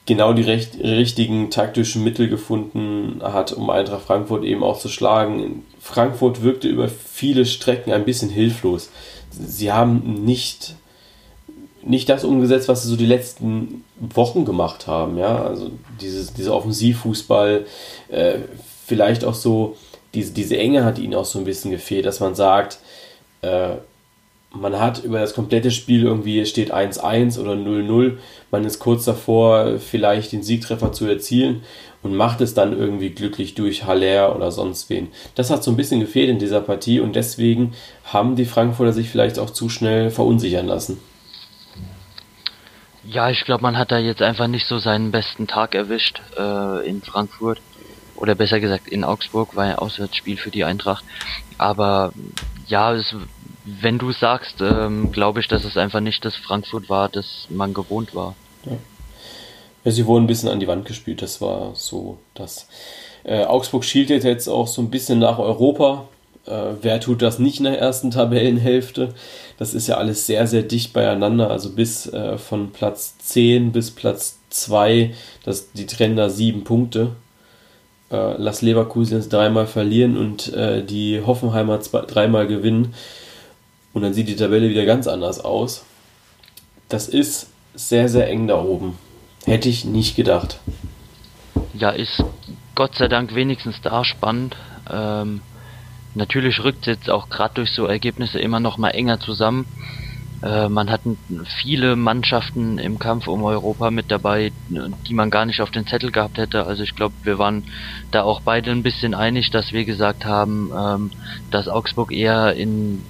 genau die recht, richtigen taktischen Mittel gefunden hat, um Eintracht Frankfurt eben auch zu schlagen. Frankfurt wirkte über viele Strecken ein bisschen hilflos. Sie haben nicht, nicht das umgesetzt, was sie so die letzten Wochen gemacht haben. Ja? Also dieses, dieser Offensivfußball, äh, vielleicht auch so diese, diese Enge hat ihnen auch so ein bisschen gefehlt, dass man sagt, äh, man hat über das komplette Spiel irgendwie, steht 1-1 oder 0-0, man ist kurz davor, vielleicht den Siegtreffer zu erzielen und macht es dann irgendwie glücklich durch Haller oder sonst wen. Das hat so ein bisschen gefehlt in dieser Partie und deswegen haben die Frankfurter sich vielleicht auch zu schnell verunsichern lassen. Ja, ich glaube, man hat da jetzt einfach nicht so seinen besten Tag erwischt äh, in Frankfurt oder besser gesagt in Augsburg, war ja Auswärtsspiel für die Eintracht. Aber ja, es, wenn du sagst, ähm, glaube ich, dass es einfach nicht das Frankfurt war, das man gewohnt war. Ja. ja. sie wurden ein bisschen an die Wand gespielt, das war so das. Äh, Augsburg schielt jetzt auch so ein bisschen nach Europa. Äh, wer tut das nicht in der ersten Tabellenhälfte? Das ist ja alles sehr, sehr dicht beieinander. Also bis äh, von Platz 10 bis Platz 2, das, die trennen da sieben Punkte äh, Las Leverkusen jetzt dreimal verlieren und äh, die Hoffenheimer zwei, dreimal gewinnen. Und dann sieht die Tabelle wieder ganz anders aus. Das ist sehr, sehr eng da oben. Hätte ich nicht gedacht. Ja, ist Gott sei Dank wenigstens da spannend. Ähm, natürlich rückt es jetzt auch gerade durch so Ergebnisse immer noch mal enger zusammen. Äh, man hat viele Mannschaften im Kampf um Europa mit dabei, die man gar nicht auf den Zettel gehabt hätte. Also ich glaube, wir waren da auch beide ein bisschen einig, dass wir gesagt haben, ähm, dass Augsburg eher in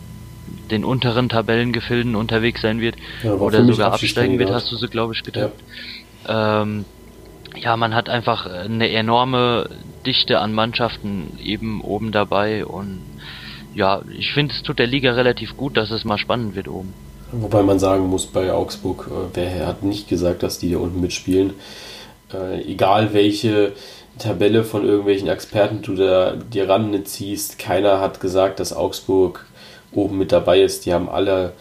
den unteren Tabellengefilden unterwegs sein wird ja, oder sogar absteigen wird, hast du so glaube ich getippt. Ja. Ähm, ja, man hat einfach eine enorme Dichte an Mannschaften eben oben dabei und ja, ich finde es tut der Liga relativ gut, dass es mal spannend wird oben. Wobei man sagen muss, bei Augsburg, äh, wer hat nicht gesagt, dass die da unten mitspielen. Äh, egal welche Tabelle von irgendwelchen Experten du da dir ranziehst, keiner hat gesagt, dass Augsburg oben mit dabei ist. Die haben alle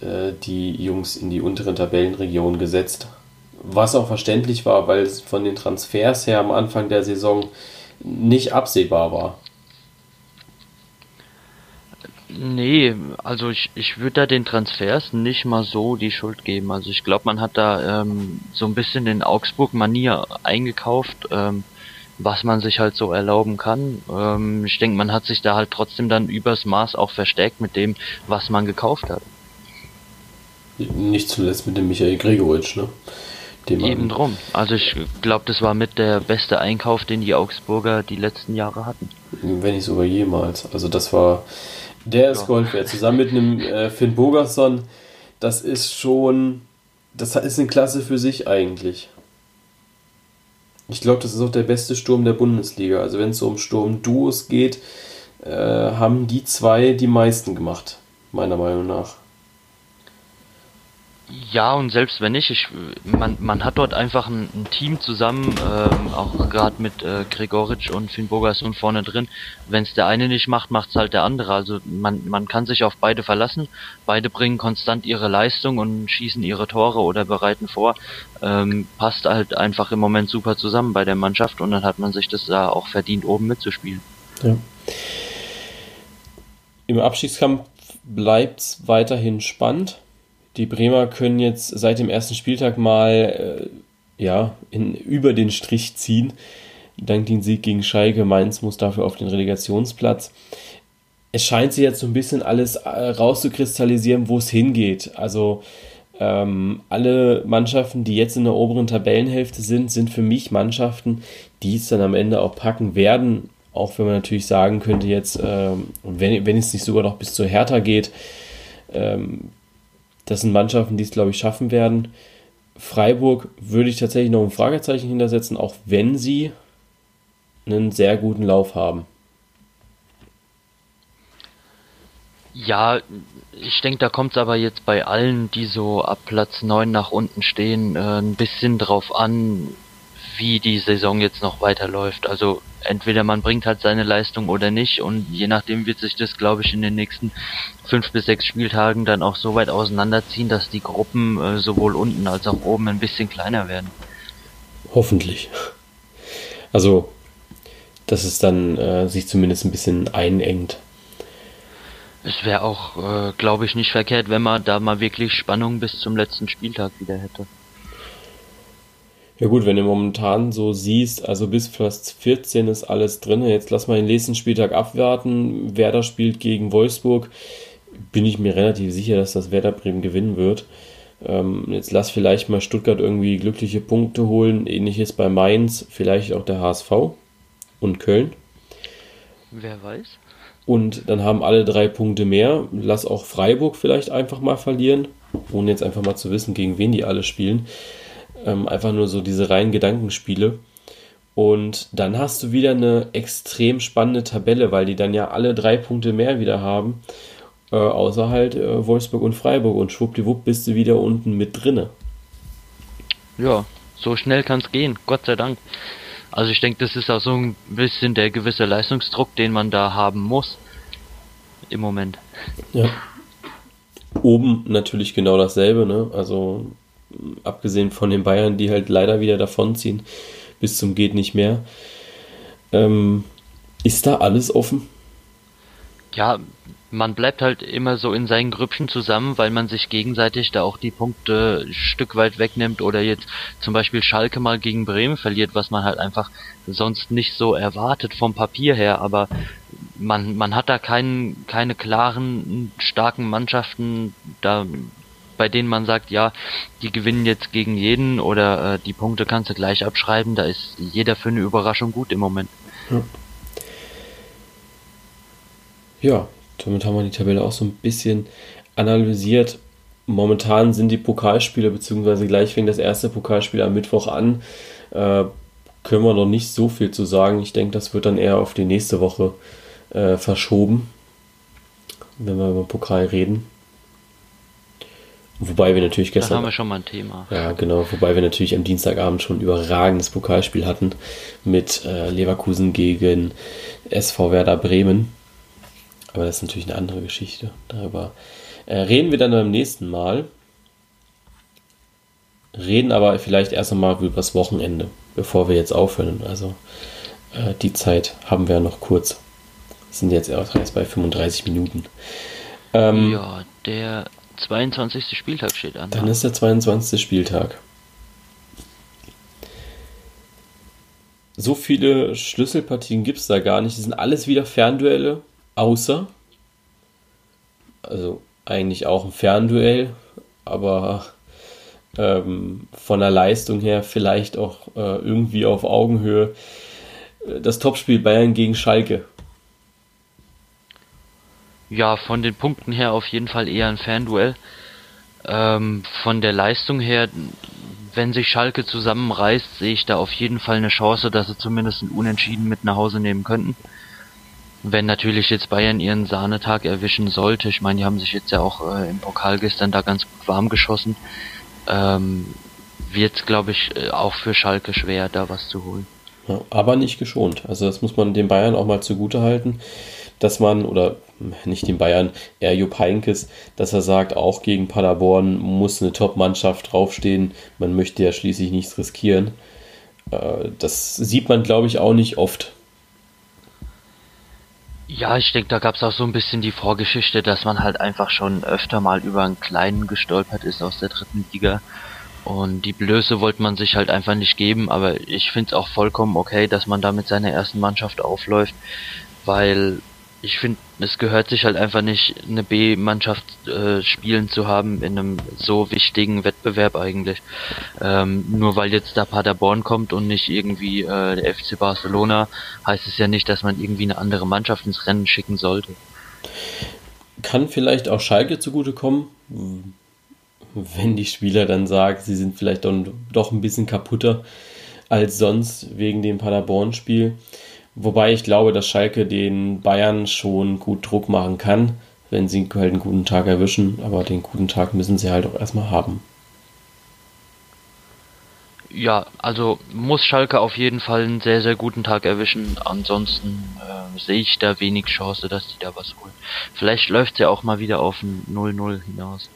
äh, die Jungs in die unteren Tabellenregionen gesetzt. Was auch verständlich war, weil es von den Transfers her am Anfang der Saison nicht absehbar war. Nee, also ich, ich würde da den Transfers nicht mal so die Schuld geben. Also ich glaube, man hat da ähm, so ein bisschen den Augsburg-Manier eingekauft, ähm, was man sich halt so erlauben kann. Ähm, ich denke, man hat sich da halt trotzdem dann übers Maß auch verstärkt mit dem, was man gekauft hat. Nicht zuletzt mit dem Michael Gregoritsch, ne? Den Eben drum. Also ich glaube, das war mit der beste Einkauf, den die Augsburger die letzten Jahre hatten. Wenn nicht sogar jemals. Also das war, der ist ja. Gold wert. Zusammen mit einem äh, Finn Bogerson, das ist schon, das ist eine Klasse für sich eigentlich. Ich glaube, das ist auch der beste Sturm der Bundesliga. Also wenn es so um Sturm-Duos geht, äh, haben die zwei die meisten gemacht, meiner Meinung nach. Ja, und selbst wenn nicht, ich, man, man hat dort einfach ein, ein Team zusammen, ähm, auch gerade mit äh, Gregoritsch und Finn Bogerson vorne drin. Wenn es der eine nicht macht, macht es halt der andere. Also man, man kann sich auf beide verlassen. Beide bringen konstant ihre Leistung und schießen ihre Tore oder bereiten vor. Ähm, passt halt einfach im Moment super zusammen bei der Mannschaft und dann hat man sich das da auch verdient, oben mitzuspielen. Ja. Im Abstiegskampf bleibt's weiterhin spannend die Bremer können jetzt seit dem ersten Spieltag mal äh, ja, in, über den Strich ziehen. Dank dem Sieg gegen Schalke. Mainz muss dafür auf den Relegationsplatz. Es scheint sich jetzt so ein bisschen alles äh, rauszukristallisieren, wo es hingeht. Also ähm, alle Mannschaften, die jetzt in der oberen Tabellenhälfte sind, sind für mich Mannschaften, die es dann am Ende auch packen werden. Auch wenn man natürlich sagen könnte jetzt, ähm, wenn, wenn es nicht sogar noch bis zur Hertha geht, ähm, das sind Mannschaften, die es, glaube ich, schaffen werden. Freiburg würde ich tatsächlich noch ein Fragezeichen hintersetzen, auch wenn sie einen sehr guten Lauf haben. Ja, ich denke, da kommt es aber jetzt bei allen, die so ab Platz 9 nach unten stehen, äh, ein bisschen drauf an, wie die Saison jetzt noch weiterläuft. Also entweder man bringt halt seine Leistung oder nicht und je nachdem wird sich das, glaube ich, in den nächsten fünf bis sechs Spieltagen dann auch so weit auseinanderziehen, dass die Gruppen äh, sowohl unten als auch oben ein bisschen kleiner werden. Hoffentlich. Also, dass es dann äh, sich zumindest ein bisschen einengt. Es wäre auch, äh, glaube ich, nicht verkehrt, wenn man da mal wirklich Spannung bis zum letzten Spieltag wieder hätte. Ja gut, wenn du momentan so siehst, also bis Platz 14 ist alles drin. Jetzt lass mal den nächsten Spieltag abwarten. Werder spielt gegen Wolfsburg. Bin ich mir relativ sicher, dass das Werder Bremen gewinnen wird. Ähm, jetzt lass vielleicht mal Stuttgart irgendwie glückliche Punkte holen. Ähnliches bei Mainz, vielleicht auch der HSV und Köln. Wer weiß. Und dann haben alle drei Punkte mehr. Lass auch Freiburg vielleicht einfach mal verlieren, ohne jetzt einfach mal zu wissen, gegen wen die alle spielen. Ähm, einfach nur so diese reinen Gedankenspiele. Und dann hast du wieder eine extrem spannende Tabelle, weil die dann ja alle drei Punkte mehr wieder haben. Äh, außer halt äh, Wolfsburg und Freiburg. Und schwuppdiwupp bist du wieder unten mit drinne. Ja, so schnell kann es gehen, Gott sei Dank. Also ich denke, das ist auch so ein bisschen der gewisse Leistungsdruck, den man da haben muss. Im Moment. Ja. Oben natürlich genau dasselbe, ne? Also abgesehen von den Bayern, die halt leider wieder davonziehen, bis zum geht nicht mehr. Ähm, ist da alles offen? Ja, man bleibt halt immer so in seinen Grüppchen zusammen, weil man sich gegenseitig da auch die Punkte ein Stück weit wegnimmt oder jetzt zum Beispiel Schalke mal gegen Bremen verliert, was man halt einfach sonst nicht so erwartet vom Papier her, aber man, man hat da keinen, keine klaren, starken Mannschaften, da bei denen man sagt, ja, die gewinnen jetzt gegen jeden oder äh, die Punkte kannst du gleich abschreiben, da ist jeder für eine Überraschung gut im Moment. Ja. ja, damit haben wir die Tabelle auch so ein bisschen analysiert. Momentan sind die Pokalspiele, beziehungsweise gleich fängt das erste Pokalspiel am Mittwoch an. Äh, können wir noch nicht so viel zu sagen. Ich denke, das wird dann eher auf die nächste Woche äh, verschoben, wenn wir über Pokal reden. Wobei wir natürlich gestern. Da haben wir schon mal ein Thema. Ja, genau. Wobei wir natürlich am Dienstagabend schon ein überragendes Pokalspiel hatten mit äh, Leverkusen gegen SV Werder Bremen. Aber das ist natürlich eine andere Geschichte. Darüber äh, reden wir dann beim nächsten Mal. Reden aber vielleicht erst einmal über das Wochenende, bevor wir jetzt aufhören. Also äh, die Zeit haben wir ja noch kurz. sind jetzt erst bei 35 Minuten. Ähm, ja, der 22. Spieltag steht an. Dann ist der 22. Spieltag. So viele Schlüsselpartien gibt es da gar nicht. Die sind alles wieder Fernduelle, außer, also eigentlich auch ein Fernduell, aber ähm, von der Leistung her vielleicht auch äh, irgendwie auf Augenhöhe. Das Topspiel Bayern gegen Schalke. Ja, von den Punkten her auf jeden Fall eher ein Fanduell. Ähm, von der Leistung her, wenn sich Schalke zusammenreißt, sehe ich da auf jeden Fall eine Chance, dass sie zumindest ein Unentschieden mit nach Hause nehmen könnten. Wenn natürlich jetzt Bayern ihren Sahnetag erwischen sollte, ich meine, die haben sich jetzt ja auch äh, im Pokal gestern da ganz gut warm geschossen, ähm, wird glaube ich äh, auch für Schalke schwer, da was zu holen. Aber nicht geschont. Also das muss man den Bayern auch mal zugute halten dass man, oder nicht den Bayern, eher Jupp Heinkes, dass er sagt, auch gegen Paderborn muss eine Top-Mannschaft draufstehen. Man möchte ja schließlich nichts riskieren. Äh, das sieht man, glaube ich, auch nicht oft. Ja, ich denke, da gab es auch so ein bisschen die Vorgeschichte, dass man halt einfach schon öfter mal über einen Kleinen gestolpert ist aus der dritten Liga. Und die Blöße wollte man sich halt einfach nicht geben, aber ich finde es auch vollkommen okay, dass man da mit seiner ersten Mannschaft aufläuft, weil ich finde, es gehört sich halt einfach nicht, eine B-Mannschaft äh, spielen zu haben in einem so wichtigen Wettbewerb eigentlich. Ähm, nur weil jetzt da Paderborn kommt und nicht irgendwie äh, der FC Barcelona, heißt es ja nicht, dass man irgendwie eine andere Mannschaft ins Rennen schicken sollte. Kann vielleicht auch Schalke zugutekommen, wenn die Spieler dann sagen, sie sind vielleicht doch ein bisschen kaputter als sonst wegen dem Paderborn-Spiel. Wobei ich glaube, dass Schalke den Bayern schon gut Druck machen kann, wenn sie halt einen guten Tag erwischen. Aber den guten Tag müssen sie halt auch erstmal haben. Ja, also muss Schalke auf jeden Fall einen sehr, sehr guten Tag erwischen. Ansonsten äh, sehe ich da wenig Chance, dass die da was holen. Vielleicht läuft es ja auch mal wieder auf ein 0-0 hinaus.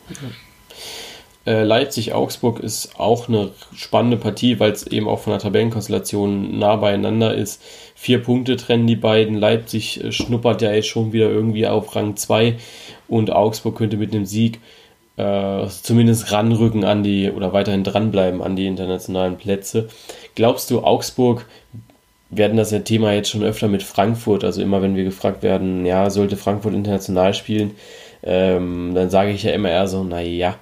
Äh, Leipzig-Augsburg ist auch eine spannende Partie, weil es eben auch von der Tabellenkonstellation nah beieinander ist. Vier Punkte trennen die beiden. Leipzig äh, schnuppert ja jetzt schon wieder irgendwie auf Rang 2 und Augsburg könnte mit einem Sieg äh, zumindest ranrücken an die oder weiterhin dranbleiben an die internationalen Plätze. Glaubst du, Augsburg werden das ja Thema jetzt schon öfter mit Frankfurt, also immer wenn wir gefragt werden, ja, sollte Frankfurt international spielen, ähm, dann sage ich ja immer eher so, naja,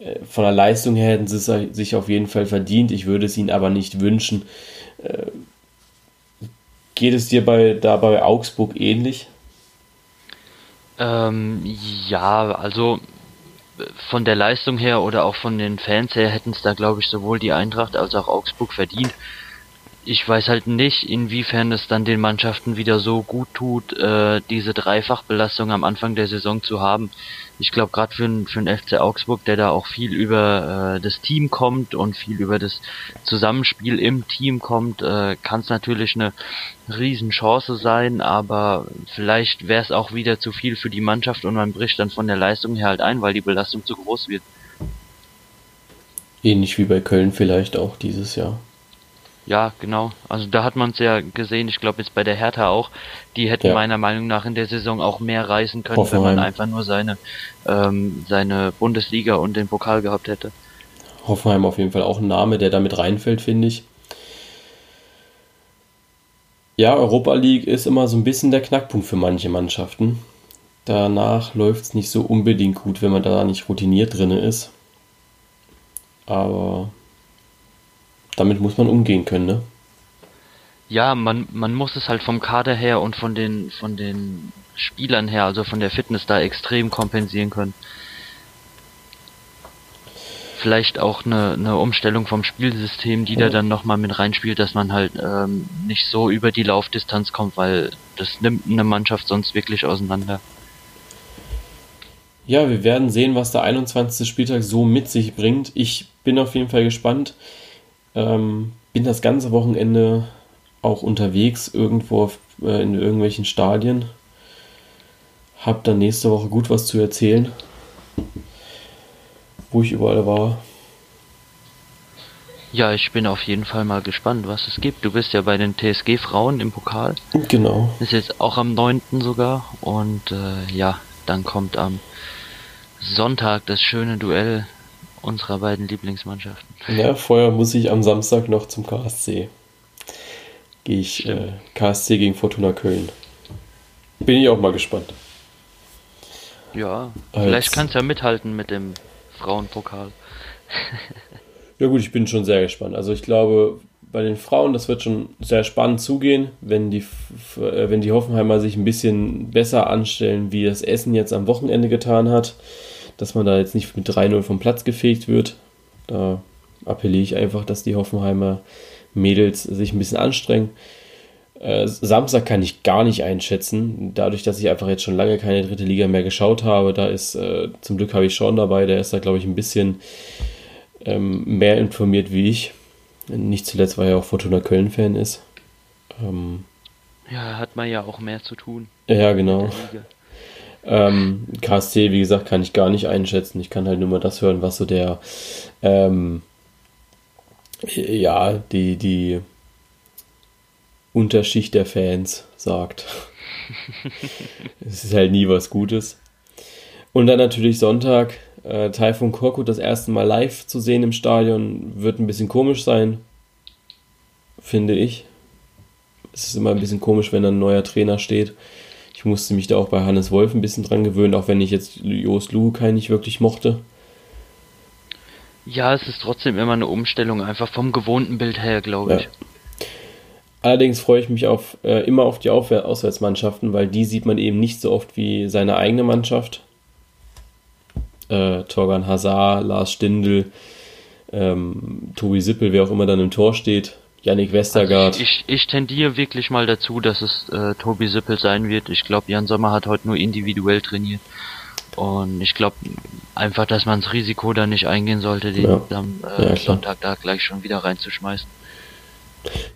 äh, von der Leistung her hätten sie es sich auf jeden Fall verdient. Ich würde es ihnen aber nicht wünschen. Äh, geht es dir bei, da bei Augsburg ähnlich? Ähm, ja, also von der Leistung her oder auch von den Fans her hätten es da, glaube ich, sowohl die Eintracht als auch Augsburg verdient ich weiß halt nicht, inwiefern es dann den Mannschaften wieder so gut tut, äh, diese Dreifachbelastung am Anfang der Saison zu haben. Ich glaube, gerade für, für den FC Augsburg, der da auch viel über äh, das Team kommt und viel über das Zusammenspiel im Team kommt, äh, kann es natürlich eine Riesenchance sein, aber vielleicht wäre es auch wieder zu viel für die Mannschaft und man bricht dann von der Leistung her halt ein, weil die Belastung zu groß wird. Ähnlich wie bei Köln vielleicht auch dieses Jahr. Ja, genau. Also da hat man es ja gesehen, ich glaube jetzt bei der Hertha auch, die hätten ja. meiner Meinung nach in der Saison auch mehr reißen können, Hoffenheim. wenn man einfach nur seine, ähm, seine Bundesliga und den Pokal gehabt hätte. Hoffenheim auf jeden Fall auch ein Name, der damit reinfällt, finde ich. Ja, Europa League ist immer so ein bisschen der Knackpunkt für manche Mannschaften. Danach läuft es nicht so unbedingt gut, wenn man da nicht routiniert drin ist. Aber damit muss man umgehen können, ne? Ja, man, man muss es halt vom Kader her und von den, von den Spielern her, also von der Fitness da extrem kompensieren können. Vielleicht auch eine, eine Umstellung vom Spielsystem, die da dann nochmal mit reinspielt, dass man halt ähm, nicht so über die Laufdistanz kommt, weil das nimmt eine Mannschaft sonst wirklich auseinander. Ja, wir werden sehen, was der 21. Spieltag so mit sich bringt. Ich bin auf jeden Fall gespannt. Ähm, bin das ganze Wochenende auch unterwegs irgendwo auf, äh, in irgendwelchen Stadien. Hab dann nächste Woche gut was zu erzählen, wo ich überall war. Ja, ich bin auf jeden Fall mal gespannt, was es gibt. Du bist ja bei den TSG Frauen im Pokal. Genau. Ist jetzt auch am 9. sogar. Und äh, ja, dann kommt am Sonntag das schöne Duell unserer beiden Lieblingsmannschaften. Ja, vorher muss ich am Samstag noch zum KSC. Gehe ich äh, KSC gegen Fortuna Köln. Bin ich auch mal gespannt. Ja, Als, vielleicht kannst du ja mithalten mit dem Frauenpokal. ja gut, ich bin schon sehr gespannt. Also ich glaube, bei den Frauen, das wird schon sehr spannend zugehen, wenn die, äh, wenn die Hoffenheimer sich ein bisschen besser anstellen, wie das Essen jetzt am Wochenende getan hat dass man da jetzt nicht mit 3-0 vom Platz gefegt wird. Da appelliere ich einfach, dass die Hoffenheimer Mädels sich ein bisschen anstrengen. Äh, Samstag kann ich gar nicht einschätzen, dadurch, dass ich einfach jetzt schon lange keine dritte Liga mehr geschaut habe. Da ist, äh, zum Glück habe ich Sean dabei, der ist da, glaube ich, ein bisschen ähm, mehr informiert wie ich. Nicht zuletzt, weil er auch Fortuna Köln-Fan ist. Ähm, ja, hat man ja auch mehr zu tun. Ja, genau. Ähm, KSC, wie gesagt, kann ich gar nicht einschätzen. Ich kann halt nur mal das hören, was so der, ähm, ja, die, die Unterschicht der Fans sagt. es ist halt nie was Gutes. Und dann natürlich Sonntag, äh, Taifun Korkut das erste Mal live zu sehen im Stadion, wird ein bisschen komisch sein, finde ich. Es ist immer ein bisschen komisch, wenn ein neuer Trainer steht. Ich musste mich da auch bei Hannes Wolf ein bisschen dran gewöhnen, auch wenn ich jetzt Jos Lukai nicht wirklich mochte. Ja, es ist trotzdem immer eine Umstellung, einfach vom gewohnten Bild her, glaube ich. Allerdings freue ich mich auf, äh, immer auf die Aufwär Auswärtsmannschaften, weil die sieht man eben nicht so oft wie seine eigene Mannschaft. Äh, Torgan Hazard, Lars Stindl, ähm, Tobi Sippel, wer auch immer dann im Tor steht. Yannick Westergaard. Also ich, ich, tendiere wirklich mal dazu, dass es äh, Tobi Sippel sein wird. Ich glaube, Jan Sommer hat heute nur individuell trainiert. Und ich glaube einfach, dass man das Risiko da nicht eingehen sollte, den ja. am äh, ja, Sonntag da gleich schon wieder reinzuschmeißen.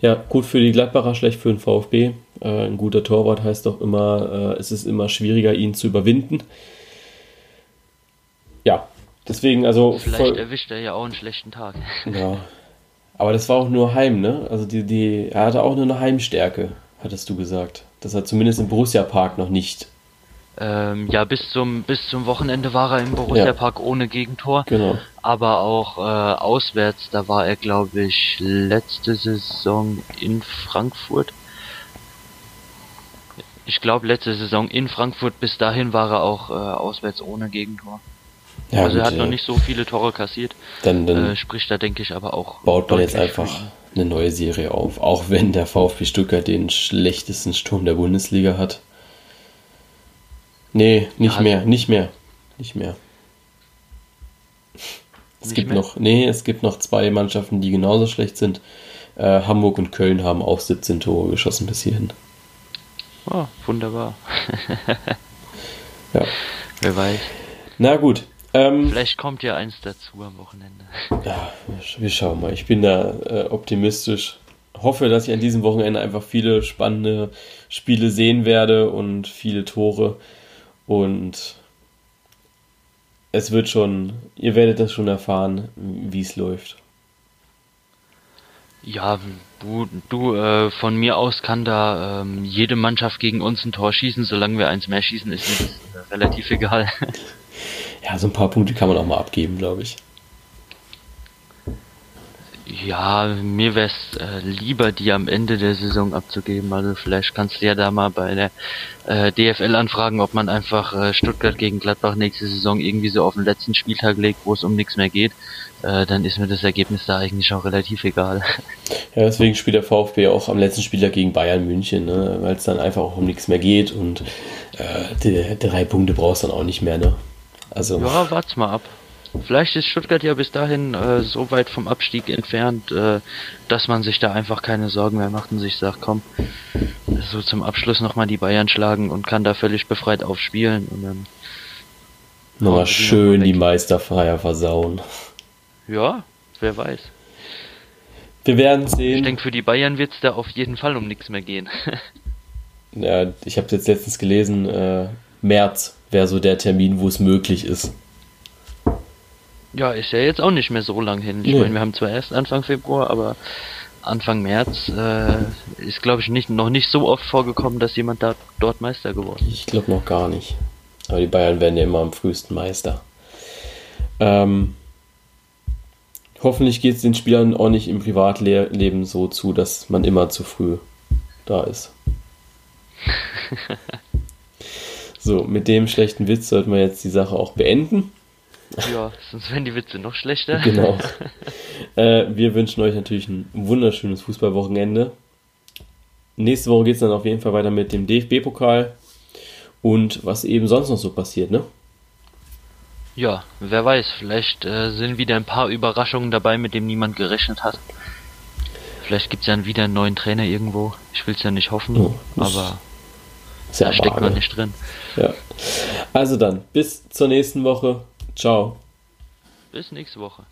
Ja, gut für die Gladbacher, schlecht für den VfB. Äh, ein guter Torwart heißt doch immer, äh, es ist immer schwieriger, ihn zu überwinden. Ja, deswegen also. Vielleicht erwischt er ja auch einen schlechten Tag. Ja, aber das war auch nur Heim, ne? Also die, die, er hatte auch nur eine Heimstärke, hattest du gesagt. Das hat zumindest im Borussia Park noch nicht. Ähm, ja, bis zum, bis zum Wochenende war er im Borussia ja. Park ohne Gegentor. Genau. Aber auch äh, auswärts, da war er, glaube ich, letzte Saison in Frankfurt. Ich glaube, letzte Saison in Frankfurt, bis dahin war er auch äh, auswärts ohne Gegentor. Ja, also gut, er hat ja. noch nicht so viele Tore kassiert. Dann, dann äh, spricht da, denke ich, aber auch. Baut man jetzt einfach eine neue Serie auf. Auch wenn der VfB Stuttgart den schlechtesten Sturm der Bundesliga hat. Nee, nicht ja, mehr, nicht mehr. Nicht mehr. Es gibt mehr? noch, nee, es gibt noch zwei Mannschaften, die genauso schlecht sind. Äh, Hamburg und Köln haben auch 17 Tore geschossen bis hierhin. Oh, wunderbar. ja. Wer weiß. Na gut, ähm, Vielleicht kommt ja eins dazu am Wochenende. Ja, wir schauen mal. Ich bin da äh, optimistisch. Hoffe, dass ich an diesem Wochenende einfach viele spannende Spiele sehen werde und viele Tore. Und es wird schon, ihr werdet das schon erfahren, wie es läuft. Ja, du, du äh, von mir aus kann da ähm, jede Mannschaft gegen uns ein Tor schießen, solange wir eins mehr schießen, ist mir das relativ egal. ja, so ein paar Punkte kann man auch mal abgeben, glaube ich. Ja, mir wäre es äh, lieber, die am Ende der Saison abzugeben. Also vielleicht kannst du ja da mal bei der äh, DFL anfragen, ob man einfach äh, Stuttgart gegen Gladbach nächste Saison irgendwie so auf den letzten Spieltag legt, wo es um nichts mehr geht. Äh, dann ist mir das Ergebnis da eigentlich auch relativ egal. Ja, deswegen spielt der VfB auch am letzten Spieltag gegen Bayern München, ne? weil es dann einfach auch um nichts mehr geht und äh, die, drei Punkte brauchst du dann auch nicht mehr. Ne? Also, ja, warte mal ab. Vielleicht ist Stuttgart ja bis dahin äh, so weit vom Abstieg entfernt, äh, dass man sich da einfach keine Sorgen mehr macht und sich sagt, komm, so zum Abschluss nochmal die Bayern schlagen und kann da völlig befreit aufspielen und dann Nochmal schön die Meisterfeier versauen. Ja, wer weiß. Wir werden sehen. Ich denke, für die Bayern wird es da auf jeden Fall um nichts mehr gehen. ja, ich habe jetzt letztens gelesen, äh, März wäre so der Termin, wo es möglich ist. Ja, ist ja jetzt auch nicht mehr so lang hin. Ich nee. meine, wir haben zwar erst Anfang Februar, aber Anfang März äh, ist, glaube ich, nicht, noch nicht so oft vorgekommen, dass jemand da dort Meister geworden ist. Ich glaube noch gar nicht. Aber die Bayern werden ja immer am frühesten Meister. Ähm, hoffentlich geht es den Spielern auch nicht im Privatleben so zu, dass man immer zu früh da ist. so, mit dem schlechten Witz sollten wir jetzt die Sache auch beenden. Ja, sonst werden die Witze noch schlechter. Genau. Äh, wir wünschen euch natürlich ein wunderschönes Fußballwochenende. Nächste Woche geht es dann auf jeden Fall weiter mit dem DFB-Pokal und was eben sonst noch so passiert, ne? Ja, wer weiß, vielleicht äh, sind wieder ein paar Überraschungen dabei, mit dem niemand gerechnet hat. Vielleicht gibt es ja wieder einen neuen Trainer irgendwo. Ich will es ja nicht hoffen, oh, aber da steckt man nicht drin. Ja. Also dann, bis zur nächsten Woche. Ciao. Bis nächste Woche.